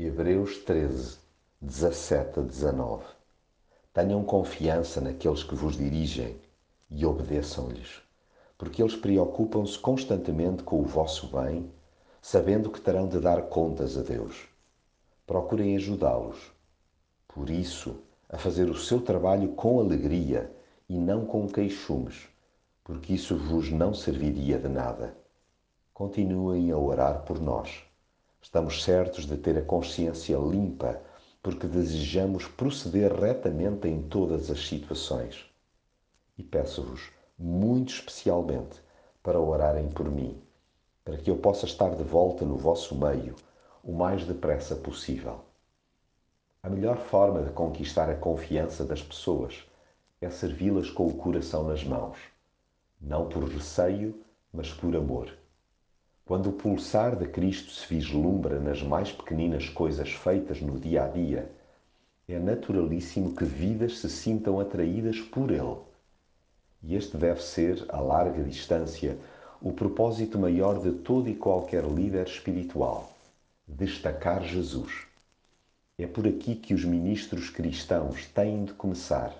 Hebreus 13, 17 a 19 Tenham confiança naqueles que vos dirigem e obedeçam-lhes, porque eles preocupam-se constantemente com o vosso bem, sabendo que terão de dar contas a Deus. Procurem ajudá-los, por isso, a fazer o seu trabalho com alegria e não com queixumes, porque isso vos não serviria de nada. Continuem a orar por nós Estamos certos de ter a consciência limpa porque desejamos proceder retamente em todas as situações. E peço-vos, muito especialmente, para orarem por mim, para que eu possa estar de volta no vosso meio o mais depressa possível. A melhor forma de conquistar a confiança das pessoas é servi-las com o coração nas mãos, não por receio, mas por amor. Quando o pulsar de Cristo se vislumbra nas mais pequeninas coisas feitas no dia a dia, é naturalíssimo que vidas se sintam atraídas por Ele. E este deve ser, a larga distância, o propósito maior de todo e qualquer líder espiritual: destacar Jesus. É por aqui que os ministros cristãos têm de começar,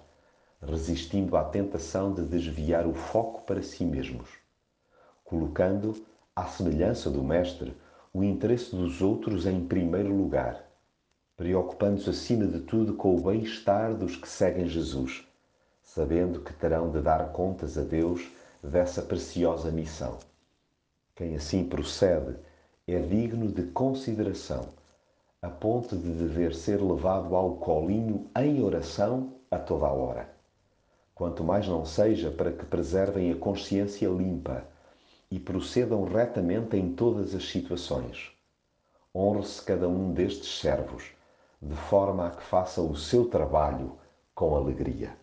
resistindo à tentação de desviar o foco para si mesmos, colocando à semelhança do Mestre, o interesse dos outros em primeiro lugar, preocupando-se acima de tudo com o bem-estar dos que seguem Jesus, sabendo que terão de dar contas a Deus dessa preciosa missão. Quem assim procede é digno de consideração, a ponto de dever ser levado ao colinho em oração a toda a hora. Quanto mais não seja para que preservem a consciência limpa e procedam retamente em todas as situações. Honre-se cada um destes servos, de forma a que faça o seu trabalho com alegria.